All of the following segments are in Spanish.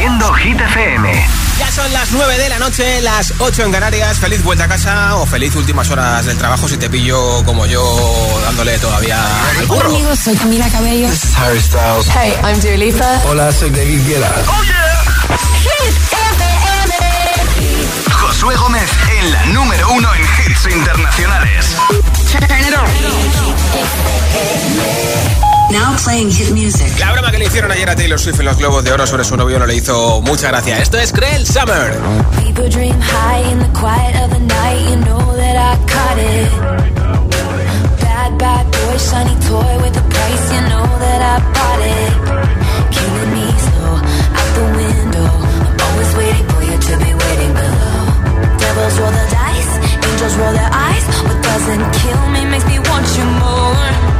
Hit FM. Ya son las 9 de la noche, las 8 en Canarias. Feliz vuelta a casa o feliz últimas horas del trabajo si te pillo como yo dándole todavía al Hola amigos, soy Camila Cabello. This is Harry Styles. Hey, I'm Dua Lipa. Hola, soy David Guetta. ¡Oh, yeah! Hit FM. Josué Gómez en la número uno en hits internacionales. Now playing hit music. La broma que le hicieron ayer a Taylor Swift en los Globos de Oro sobre su novio no le hizo mucha gracia. Esto es Cruel Summer. People dream high in the quiet of the night. You know that I caught it. Bad, bad boy, shiny toy with a price. You know that I bought it. Killing me slow out the window. I'm always waiting for you to be waiting below. Devils roll the dice, angels roll their eyes. What doesn't kill me makes me want you more.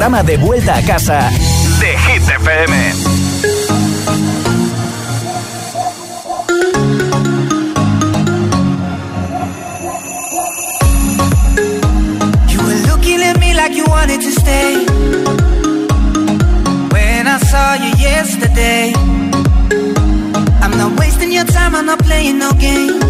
programa de vuelta a casa de Hit FM. You were looking at me like you wanted to stay. When I saw you yesterday, I'm not wasting your time, I'm not playing no games.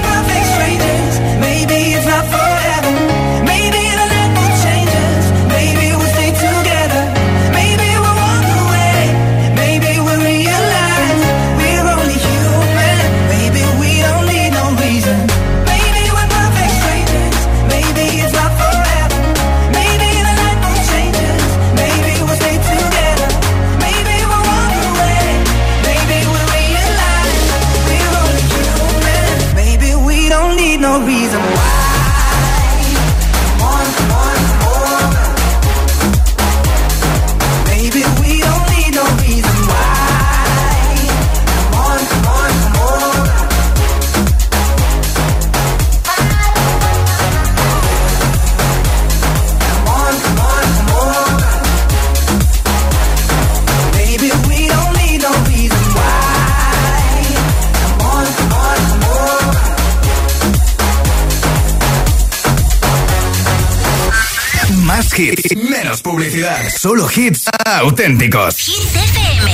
menos publicidad, solo hits auténticos. Hits FM.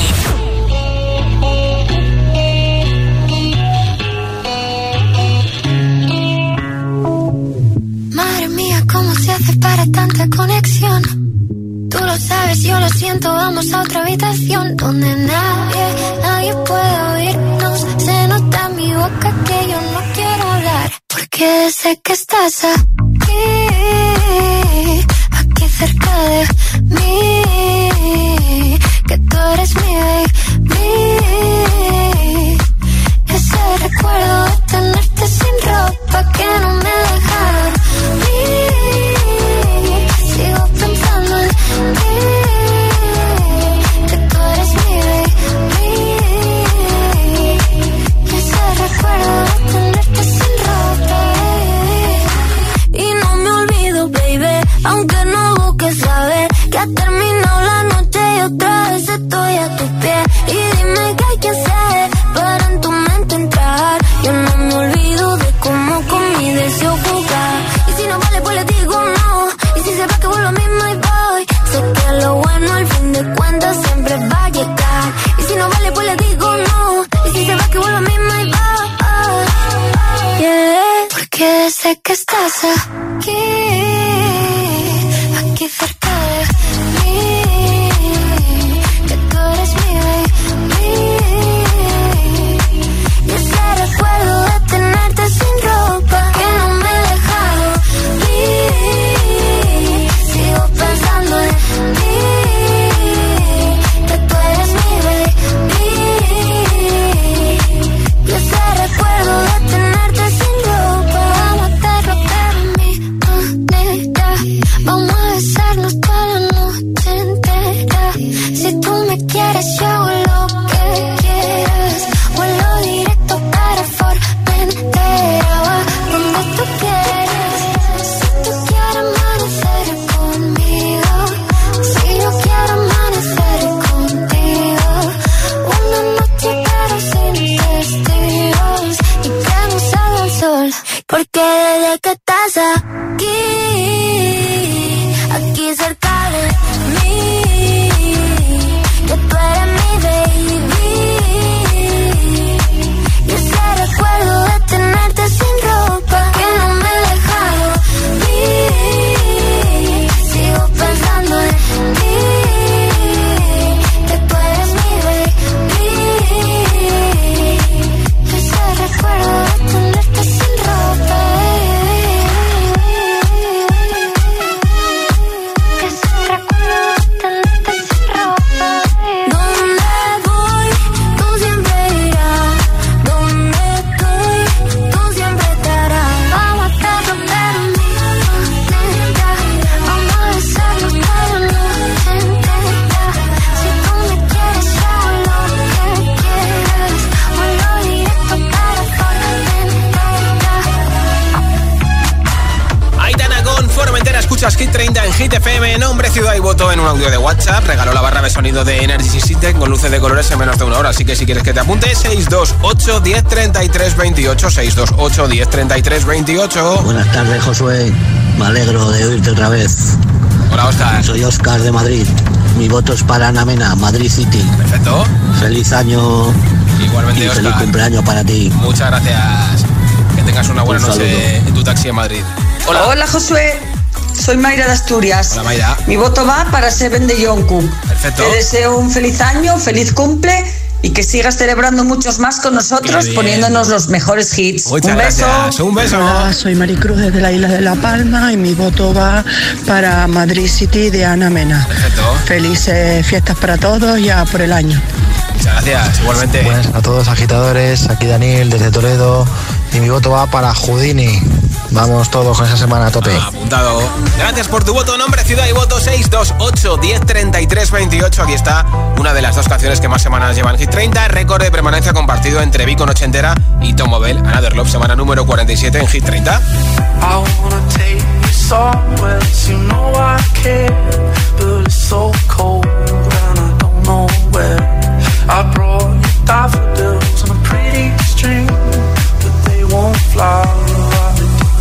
Madre mía, ¿cómo se hace para tanta conexión. Tú lo sabes, yo lo siento, vamos a otra habitación donde nadie, nadie puede oírnos. Se nota en mi boca que yo no quiero hablar, porque sé que estás aquí. Voto en un audio de WhatsApp. Regaló la barra de sonido de Energy System con luces de colores en menos de una hora. Así que si quieres que te apunte, 628 10 33 28. 628 10 33 28. Buenas tardes, Josué. Me alegro de oírte otra vez. Hola, Oscar. Soy Oscar de Madrid. Mi voto es para Ana Mena, Madrid City. Perfecto. Feliz año Igualmente, y feliz cumpleaños para ti. Muchas gracias. Que tengas una buena Un noche en tu taxi en Madrid. Hola. Hola Josué, soy Mayra de Asturias. Hola, Mayra. Mi voto va para Seven de Jungkook. Perfecto. Te deseo un feliz año, feliz cumple y que sigas celebrando muchos más con nosotros poniéndonos los mejores hits. Muchas un beso. gracias. Un beso. Hola, soy Maricruz desde la isla de La Palma y mi voto va para Madrid City de Ana Mena. Perfecto. Felices fiestas para todos y a por el año. Muchas gracias. Igualmente. Buenas a todos agitadores, aquí Daniel desde Toledo y mi voto va para Houdini. Vamos todos con esa semana a tope. Ah, apuntado. Gracias por tu voto, nombre, ciudad y voto 628 10 33 28. Aquí está una de las dos canciones que más semanas llevan Hit 30. Récord de permanencia compartido entre Vico Nochentera y Tom Mobile. Another Love, semana número 47 en Hit 30. I wanna take you somewhere you know I care, but it's so cold and I don't know where. I brought you daffodils on a pretty string, but they won't fly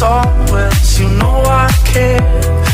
wanna take you somewhere you know I care,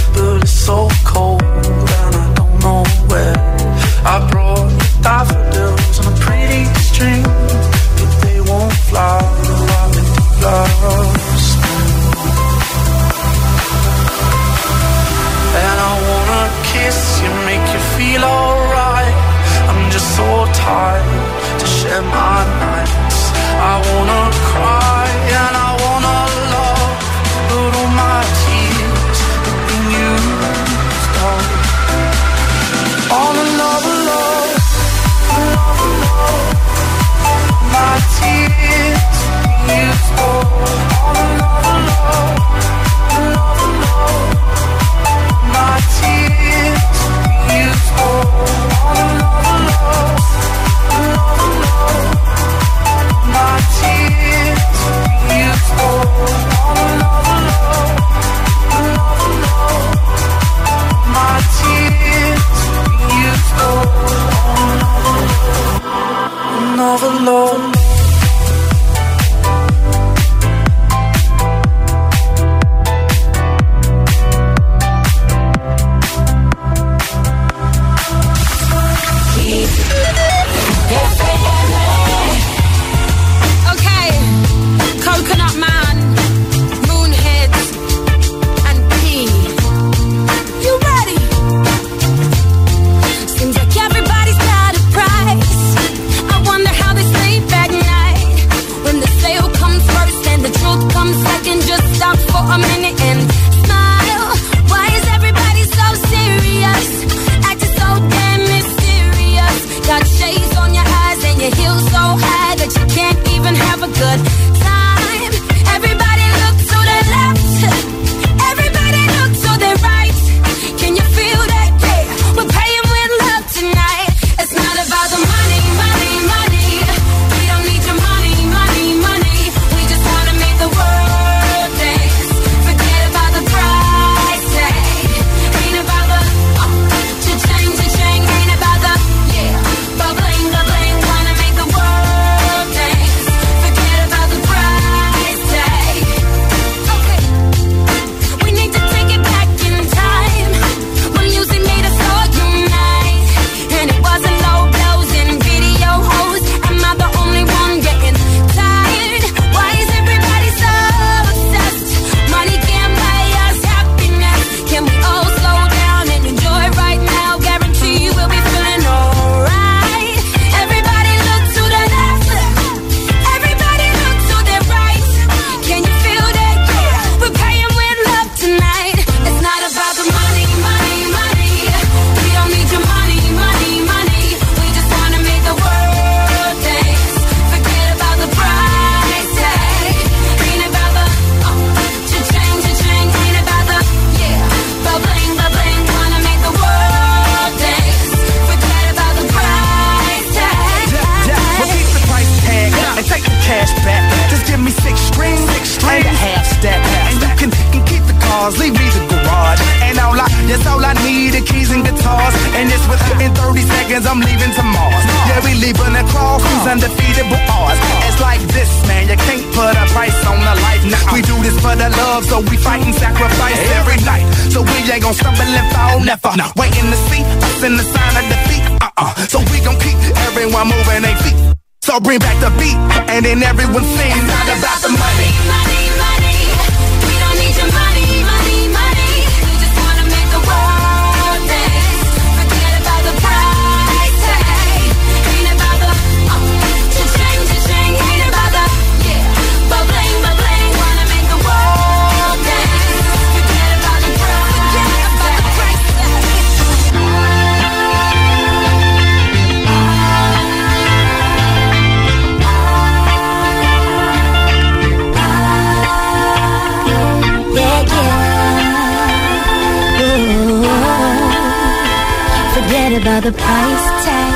about the price tag.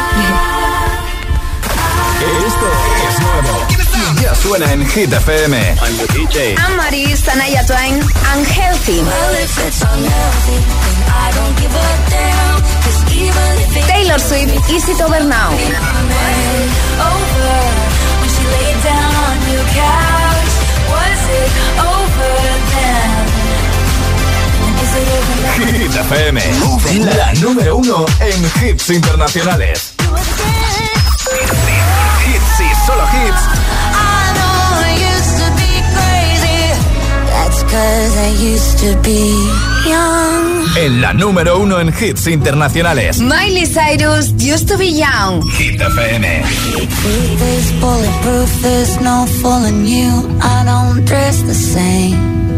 Esto es nuevo. Y ya suena en Hit FM. I'm the DJ. I'm Maris, Anaya Twain, Unhealthy. Taylor Swift, Easy to Over Now. Hit FM. La número uno en hits internacionales. Hits y solo hits. That's cause I used to be young. En la número uno en hits internacionales. Miley Cyrus, Used to Be Young. Hit FM. Truth is bulletproof, there's no fooling you. I don't dress the same.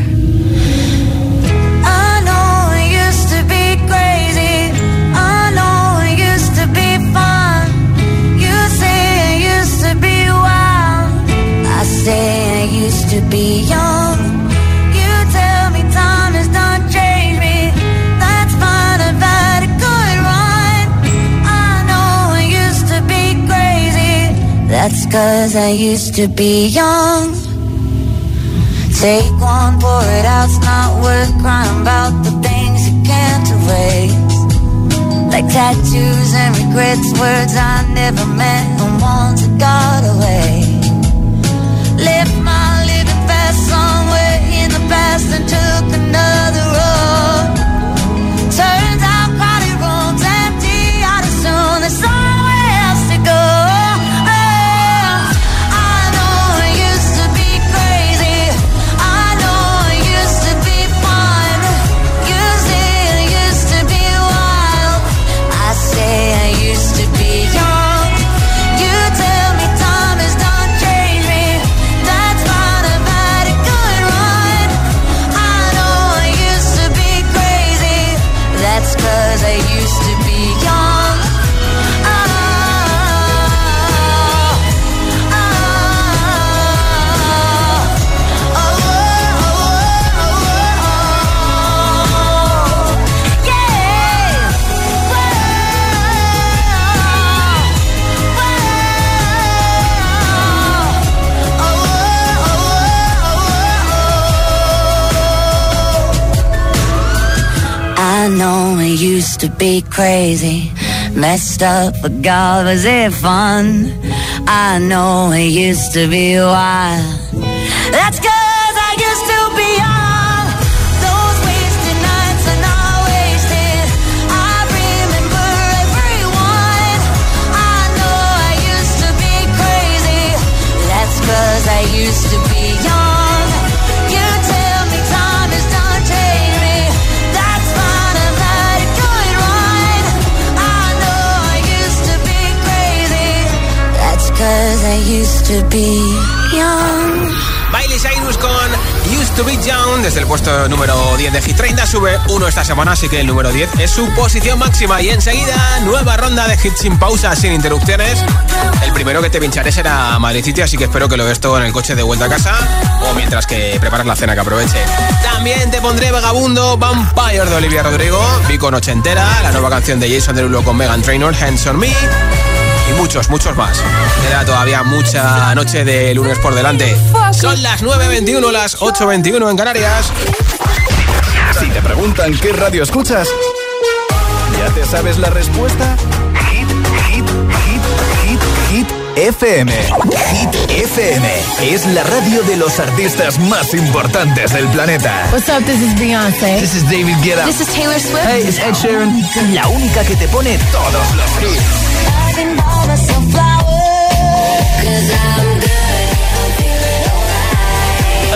Used to be young. You tell me time has done changed me. That's fine. I've had a good run. I know I used to be crazy. That's cause I used to be young. Take one, pour it out, it's not worth crying about the things you can't erase. Like tattoos and regrets, words I never meant, the ones that got away. The past I used to be crazy, messed up, but God, was it fun? I know it used to be wild. That's I used to be Miley Cyrus con Used to Be Young. Desde el puesto número 10 de Hit 30 sube uno esta semana, así que el número 10 es su posición máxima. Y enseguida, nueva ronda de hits sin pausa, sin interrupciones. El primero que te pincharé será Madrid City, así que espero que lo ves todo en el coche de vuelta a casa o mientras que preparas la cena, que aproveche. También te pondré Vagabundo, Vampire de Olivia Rodrigo, Vico Nochentera, la nueva canción de Jason Derulo con Megan Trainor, Hands on Me y muchos, muchos más. Queda todavía mucha noche de lunes por delante. Son las 9.21, las 8.21 en Canarias. Si te preguntan qué radio escuchas, ¿ya te sabes la respuesta? Hit, hit, hit, hit, hit. FM. Hit FM es la radio de los artistas más importantes del planeta. What's up? This is Beyonce. This is David Guetta. This is Taylor Swift. Hey, it's Ed Sheeran. La única que te pone todos los hits. Cause I'm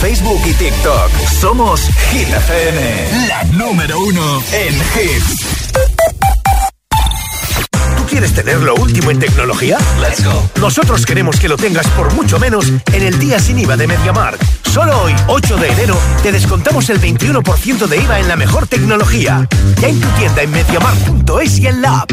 Facebook y TikTok. Somos Hit FM, la número uno en hits. ¿Tú quieres tener lo último en tecnología? Let's go. Nosotros queremos que lo tengas por mucho menos en el día sin IVA de MediaMark. Solo hoy, 8 de enero, te descontamos el 21% de IVA en la mejor tecnología. Ya en tu tienda en MediaMark.es y en la app.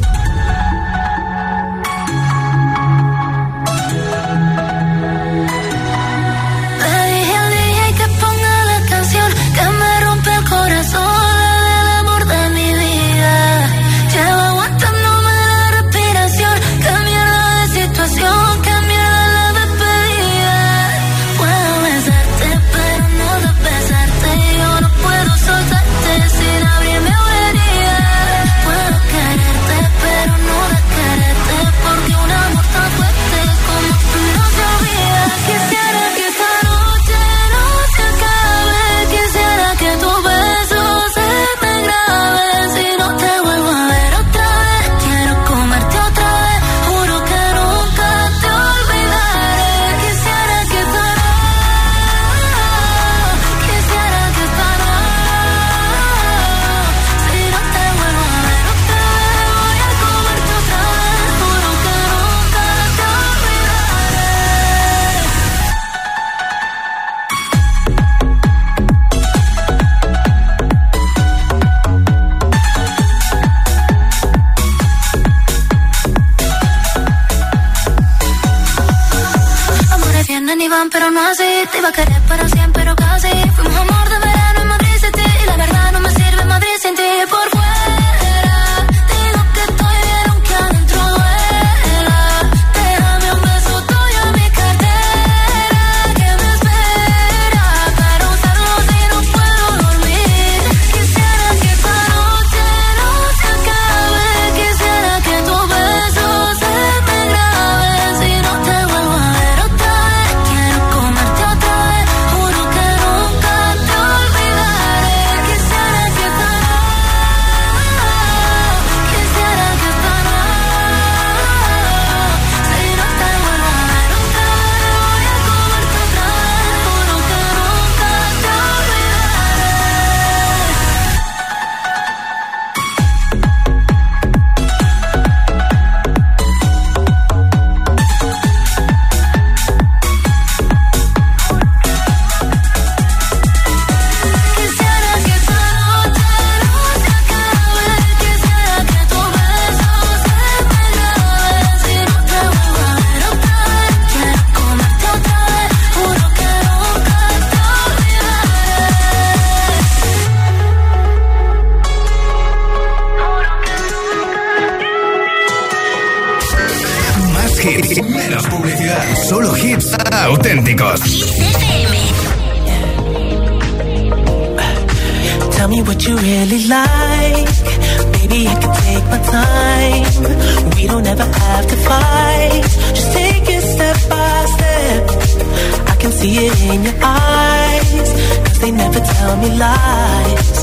see it in your eyes. Cause they never tell me lies.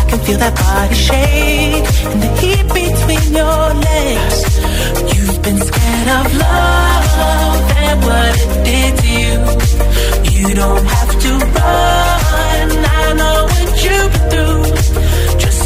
I can feel that body shake and the heat between your legs. You've been scared of love and what it did to you. You don't have to run. I know what you've been through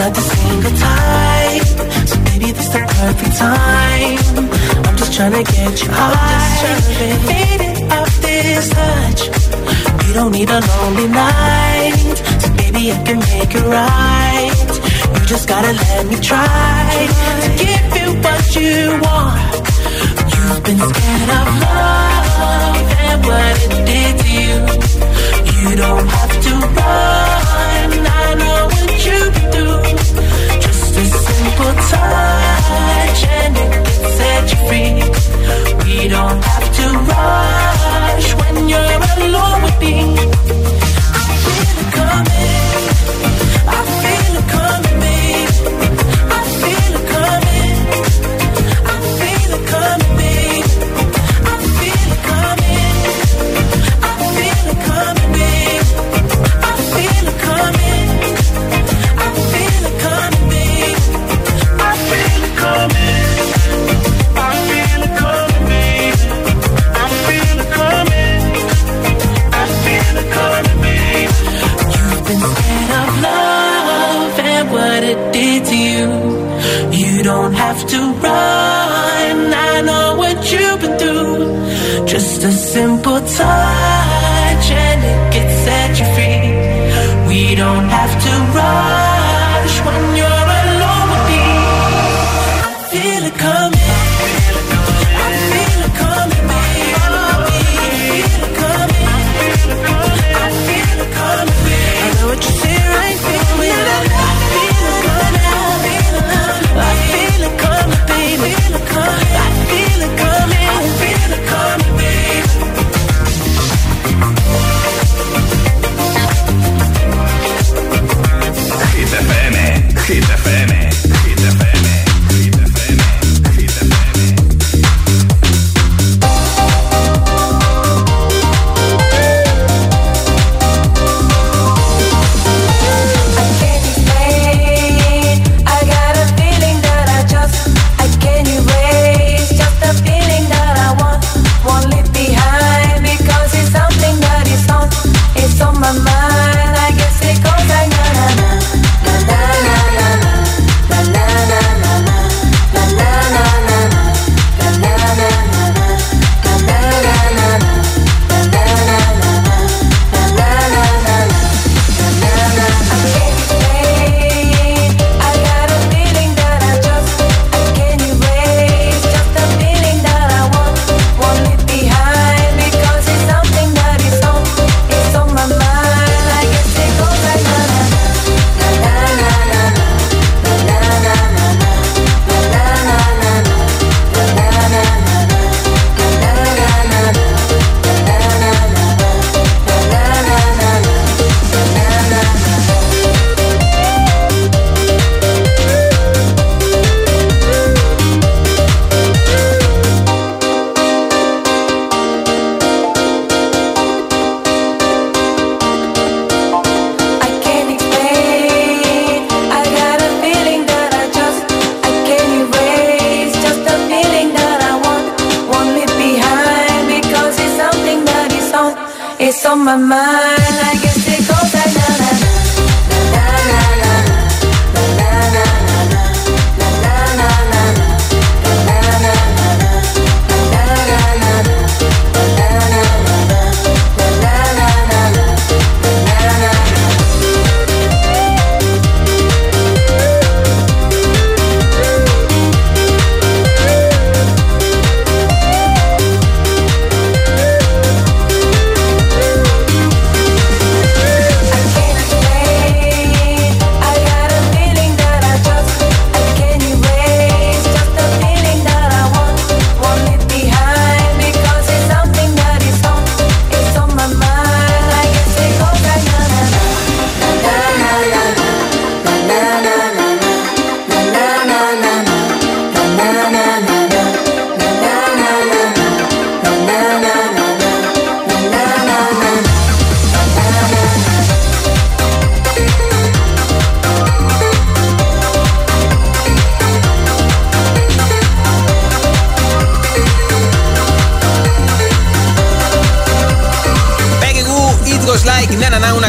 not the single type. So baby, this the perfect time. I'm just trying to get you high. Fade it off this touch. You don't need a lonely night. So baby, I can make it right. You just gotta let me try To give you what you want. You've been scared of love And what it did to you. You don't have to run. I know what you do. Just a simple touch and it set you free. We don't have to rush when you're alone with me. I feel it coming. I feel it coming.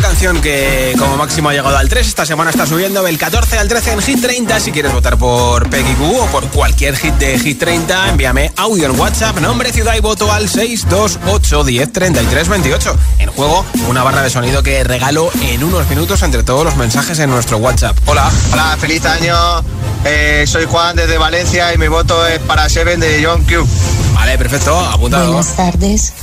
Canción que como máximo ha llegado al 3. Esta semana está subiendo del 14 al 13 en Hit 30. Si quieres votar por Peggy Goo o por cualquier hit de Hit 30, envíame audio en WhatsApp, nombre, ciudad y voto al 628 10 33 28. En juego, una barra de sonido que regalo en unos minutos entre todos los mensajes en nuestro WhatsApp. Hola. Hola, feliz año. Eh, soy Juan desde Valencia y mi voto es para Seven de John Q. Vale, perfecto, apuntado. Buenas tardes,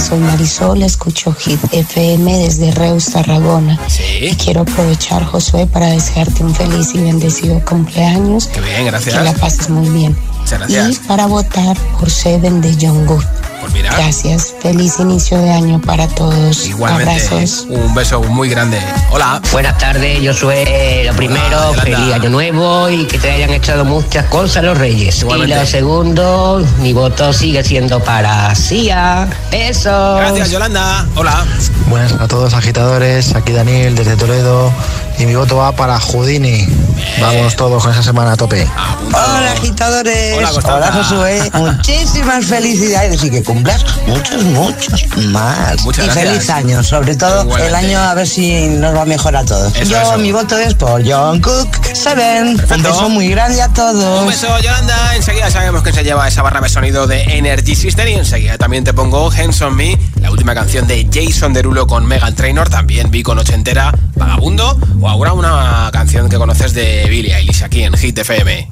soy Marisol, escucho Hit FM desde Reus, Tarragona. Y quiero aprovechar, Josué, para desearte un feliz y bendecido cumpleaños. Qué bien, gracias. Que la pases muy bien. Muchas gracias. Y para votar por Seven de John Good. Pues mira. Gracias, feliz inicio de año para todos. Igualmente, Abrazos. un beso muy grande. Hola. Buenas tardes, yo soy eh, lo primero, feliz año nuevo y que te hayan echado muchas cosas los reyes. Igualmente. Y lo segundo, mi voto sigue siendo para Sia. Besos. Gracias, Yolanda. Hola. Buenas a todos agitadores, aquí Daniel desde Toledo y mi voto va para Houdini. Vamos todos con esa semana a tope. Hola agitadores, Hola, Constanza. Josué, muchísimas felicidades y que cumplas muchos, muchos más. Muchas y gracias. feliz año, sobre todo Igualmente. el año a ver si nos va mejor a todos. Eso, Yo eso. mi voto es por John Cook Seven. Un beso muy grande a todos. Un beso, Yolanda. Enseguida sabemos que se lleva esa barra de sonido de Energy System. Y enseguida también te pongo Hands on Me, la última canción de Jason Derulo con Megan Trainor. También vi con ochentera Vagabundo. O ahora una canción que conoces de Billie Eilish aquí en Hit FM.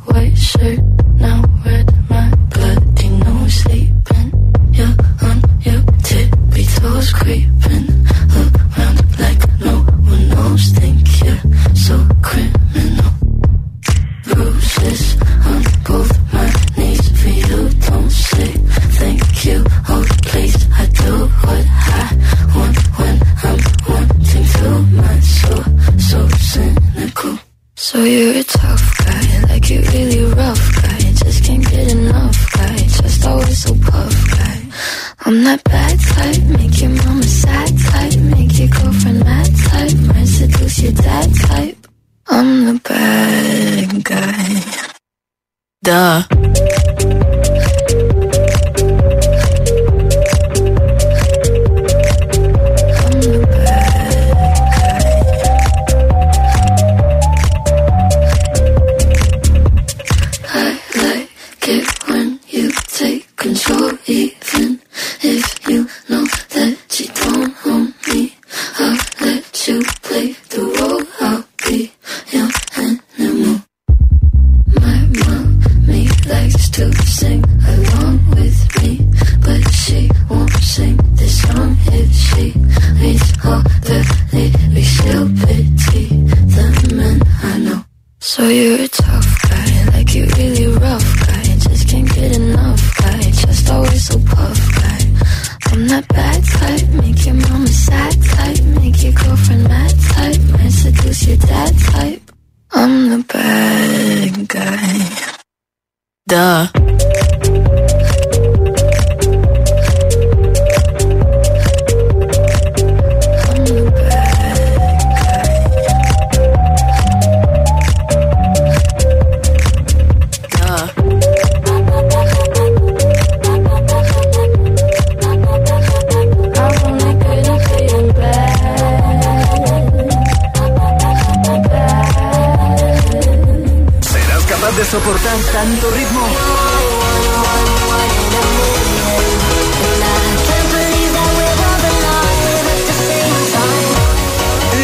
Tanto ritmo?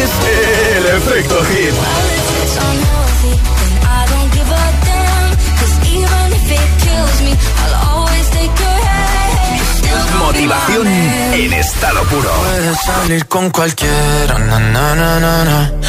Es el efecto hit. Motivación en estado puro. Puedes salir con cualquiera, na, na, na, na, na.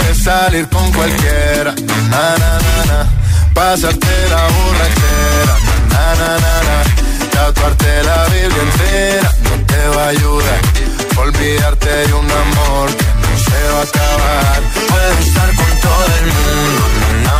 Puedes salir con cualquiera, na, na, na, na. Pasarte la borrachera, na, na, na, na. Tatuarte la Biblia entera no te va a ayudar. Olvidarte de un amor que no se va a acabar. Puedes estar con todo el mundo, na, na.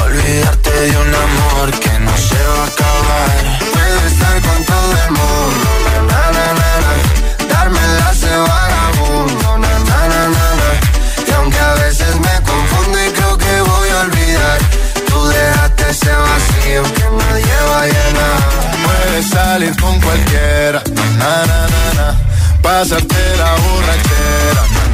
Olvidarte de un amor que no se va a acabar. Puedes estar con todo el mundo, na, na, na, na. Darme la vagabundo, na, na, na. Y aunque a veces me confundo y creo que voy a olvidar, tú dejaste ese vacío que nadie va a llenar. Puedes salir con cualquiera, na, na, na, na. Pasarte la borrachera,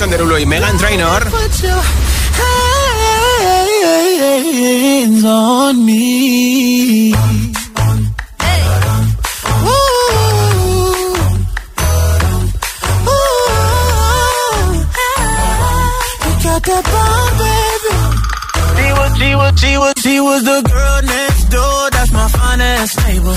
Jason Derulo y Megan Trainor. She was, she was the girl next door. That's my finest neighbor.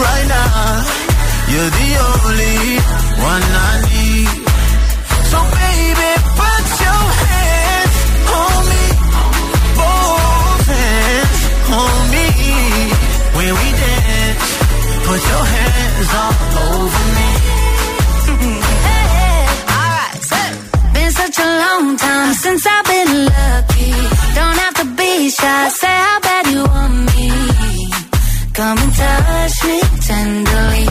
Right now, you're the only one I need. So baby, put your hands on me. Both hands on me. When we dance, put your hands all over me. Alright, so been such a long time since I've been lucky. Don't have to be shy, say how bad you want me. Come and touch me tenderly.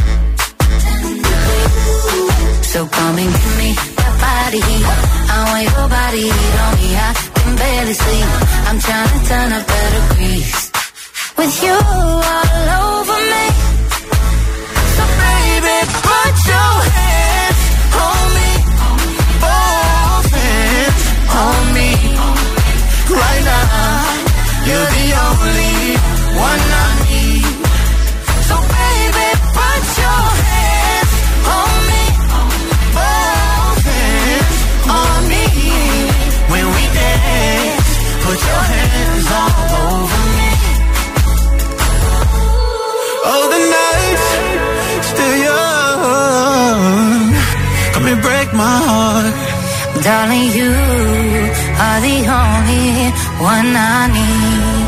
So come and give me that body heat. I want your body heat on me. I can barely sleep. I'm trying to turn up better grease. With you all over me. So baby, put your hands on me. Both hands on me. Right now, you're the only one break my heart. Darling, you are the only one I need.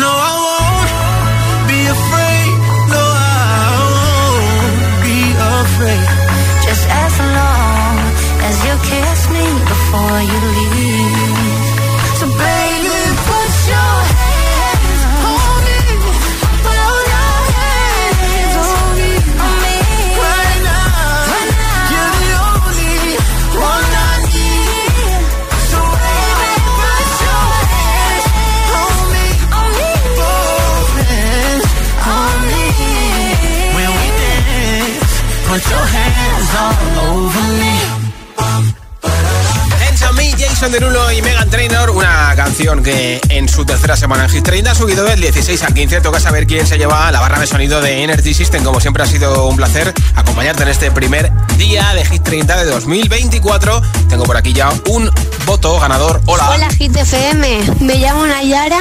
No, I won't be afraid. No, I won't be afraid. Just as long as you kiss me before you leave. Jason Derulo y Megan Trainor, una canción que en su tercera semana en Hit 30 ha subido del 16 al 15. Toca saber quién se lleva la barra de sonido de Energy System. Como siempre ha sido un placer acompañarte en este primer día de Hit 30 de 2024. Tengo por aquí ya un voto ganador. Hola. Hola Hit FM, me llamo Nayara,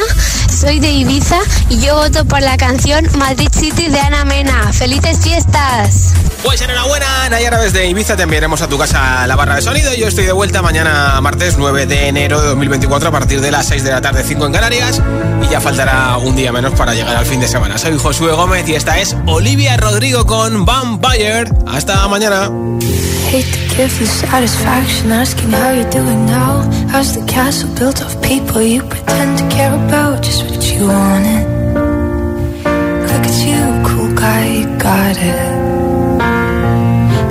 soy de Ibiza y yo voto por la canción Madrid City de Ana Mena. ¡Felices fiestas! Pues enhorabuena, Nayara, desde Ibiza te enviaremos a tu casa la barra de sonido. Yo estoy de vuelta mañana martes 9 de enero de 2024 a partir de las 6 de la tarde, 5 en Canarias. Y ya faltará un día menos para llegar al fin de semana. Soy Josué Gómez y esta es Olivia Rodrigo con Vampire. Hasta mañana. Hate to give you satisfaction asking how you're doing now. How's the castle built of people you pretend to care about? Just what you wanted. Look at you, cool guy, you got it.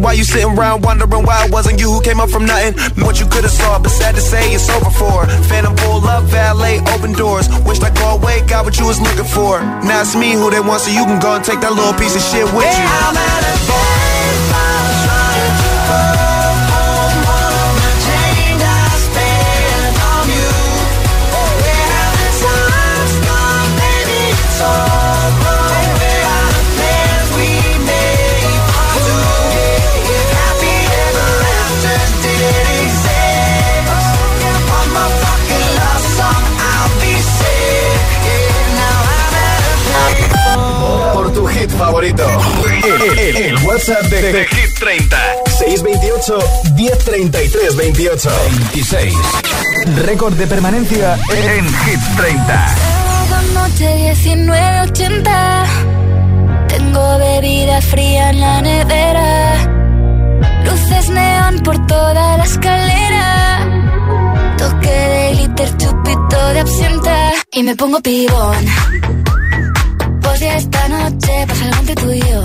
why you sitting around wondering why it wasn't you who came up from nothing. What you could have saw, but sad to say it's over for. Phantom pull up, valet, open doors. Wish I go away, got what you was looking for. Now it's me who they want, so you can go and take that little piece of shit with you. Hey, I'm at a baseball trying to WhatsApp de, de Hit 30. 628 1033 28 26. Récord de permanencia en Hit 30. Sábado noche 1980 Tengo bebida fría en la nevera. Luces neón por toda la escalera. Toque de glitter, chupito de absenta. Y me pongo pibón. Pues ya esta noche pasa algo entre tú y yo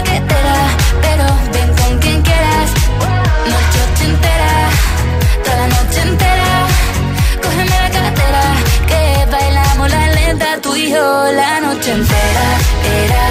pero ven con quien quieras Noche ochentera, toda la noche entera. Cógeme la cartera, que bailamos la lenta Tú y yo la noche entera. Era,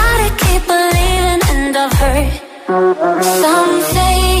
and I've heard. Some say